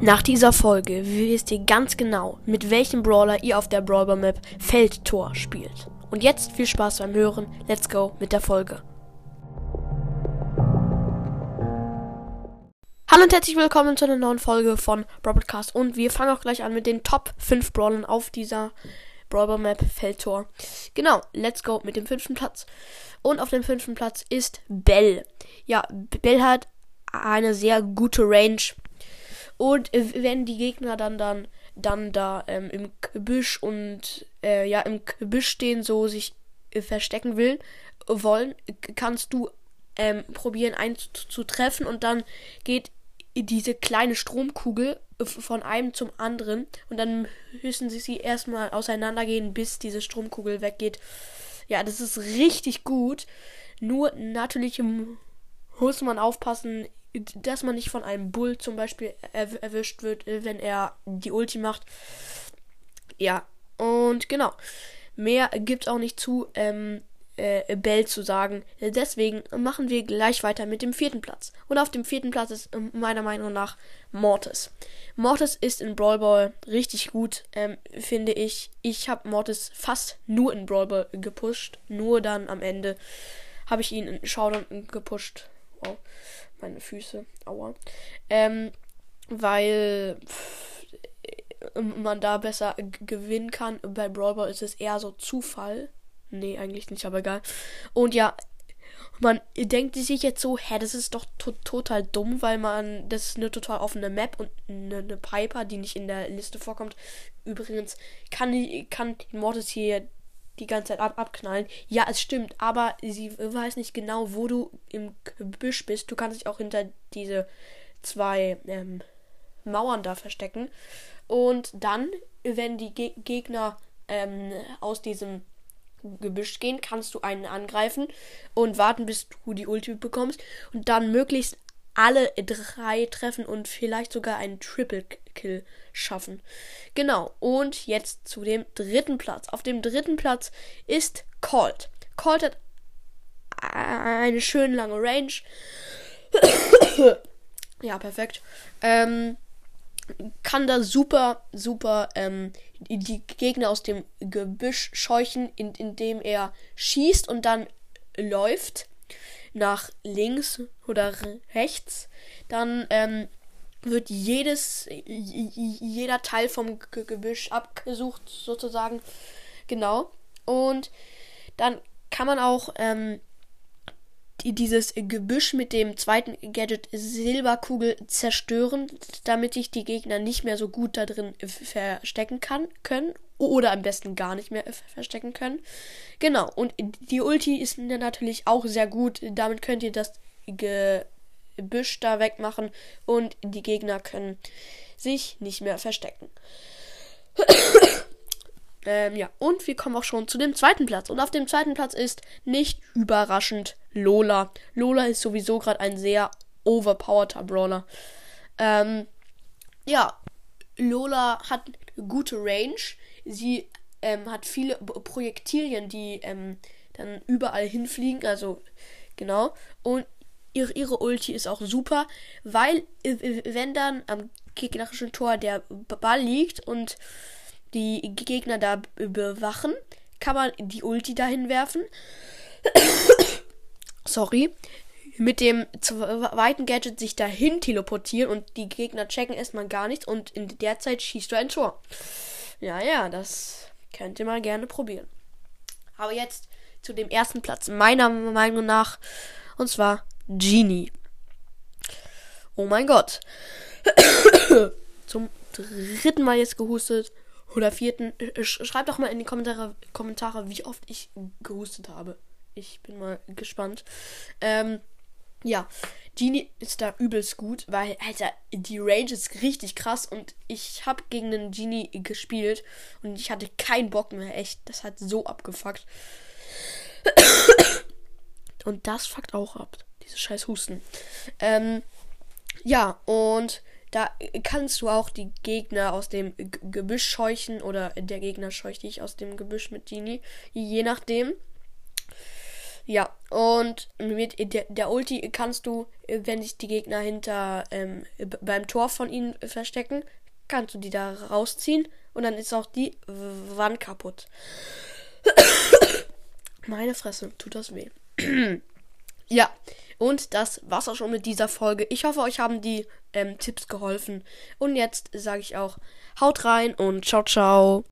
Nach dieser Folge wisst ihr ganz genau, mit welchem Brawler ihr auf der Brawler Map Feldtor spielt. Und jetzt viel Spaß beim Hören. Let's go mit der Folge. Hallo und herzlich willkommen zu einer neuen Folge von Broadcast und wir fangen auch gleich an mit den Top 5 Brawlern auf dieser Brawler Map Feldtor. Genau, let's go mit dem fünften Platz. Und auf dem fünften Platz ist Bell. Ja, Bell hat eine sehr gute Range und äh, wenn die Gegner dann dann dann da ähm, im Gebüsch und äh, ja im Gebüsch stehen, so sich äh, verstecken will wollen, kannst du ähm, probieren einzutreffen und dann geht diese kleine Stromkugel von einem zum anderen und dann müssen sie sie erstmal auseinandergehen, bis diese Stromkugel weggeht. Ja, das ist richtig gut. Nur natürlich muss man aufpassen, dass man nicht von einem Bull zum Beispiel erw erwischt wird, äh, wenn er die Ulti macht. Ja, und genau. Mehr gibt auch nicht zu ähm, äh, Bell zu sagen. Deswegen machen wir gleich weiter mit dem vierten Platz. Und auf dem vierten Platz ist äh, meiner Meinung nach Mortis. Mortis ist in Brawl Ball richtig gut, ähm, finde ich. Ich habe Mortis fast nur in Brawl Ball gepusht. Nur dann am Ende habe ich ihn in Showdown gepusht. Wow meine Füße. Aua. Ähm, weil pff, man da besser gewinnen kann. Bei Brawl Ball ist es eher so Zufall. Nee, eigentlich nicht, aber egal. Und ja, man denkt sich jetzt so, hä, das ist doch to total dumm, weil man, das ist eine total offene Map und eine, eine Piper, die nicht in der Liste vorkommt. Übrigens kann, kann Mortis hier die ganze Zeit ab abknallen. Ja, es stimmt, aber sie weiß nicht genau, wo du im Gebüsch bist. Du kannst dich auch hinter diese zwei ähm, Mauern da verstecken. Und dann, wenn die Ge Gegner ähm, aus diesem Gebüsch gehen, kannst du einen angreifen und warten, bis du die Ulti bekommst und dann möglichst alle drei treffen und vielleicht sogar einen Triple Kill schaffen. Genau, und jetzt zu dem dritten Platz. Auf dem dritten Platz ist Colt. Colt hat eine schön lange Range. ja, perfekt. Ähm, kann da super, super ähm, die Gegner aus dem Gebüsch scheuchen, in, indem er schießt und dann läuft nach links oder rechts, dann ähm, wird jedes, jeder Teil vom G Gebüsch abgesucht, sozusagen. Genau. Und dann kann man auch ähm, die, dieses Gebüsch mit dem zweiten Gadget Silberkugel zerstören, damit sich die Gegner nicht mehr so gut da drin verstecken kann, können oder am besten gar nicht mehr verstecken können. Genau, und die Ulti ist natürlich auch sehr gut. Damit könnt ihr das Gebüsch da wegmachen und die Gegner können sich nicht mehr verstecken. ähm, ja, und wir kommen auch schon zu dem zweiten Platz. Und auf dem zweiten Platz ist nicht überraschend Lola. Lola ist sowieso gerade ein sehr overpowerter Brawler. Ähm, ja, Lola hat gute Range Sie ähm, hat viele Projektilien, die ähm, dann überall hinfliegen. Also, genau. Und ihre, ihre Ulti ist auch super, weil, äh, wenn dann am gegnerischen Tor der Ball liegt und die Gegner da bewachen, kann man die Ulti dahin werfen. Sorry. Mit dem zweiten Gadget sich dahin teleportieren und die Gegner checken erstmal gar nichts und in der Zeit schießt du ein Tor. Ja, ja, das könnt ihr mal gerne probieren. Aber jetzt zu dem ersten Platz meiner Meinung nach. Und zwar Genie. Oh mein Gott. Zum dritten Mal jetzt gehustet. Oder vierten. Schreibt doch mal in die Kommentare, Kommentare, wie oft ich gehustet habe. Ich bin mal gespannt. Ähm, ja, Genie ist da übelst gut, weil, Alter, die Range ist richtig krass und ich habe gegen den Genie gespielt und ich hatte keinen Bock mehr, echt. Das hat so abgefuckt. Und das fuckt auch ab, diese scheiß Husten. Ähm, ja, und da kannst du auch die Gegner aus dem G Gebüsch scheuchen oder der Gegner scheucht dich aus dem Gebüsch mit Genie, je nachdem. Ja, und mit der, der Ulti kannst du, wenn sich die Gegner hinter ähm, beim Tor von ihnen verstecken, kannst du die da rausziehen und dann ist auch die Wand kaputt. Meine Fresse, tut das weh. ja, und das war's auch schon mit dieser Folge. Ich hoffe, euch haben die ähm, Tipps geholfen. Und jetzt sage ich auch, haut rein und ciao, ciao.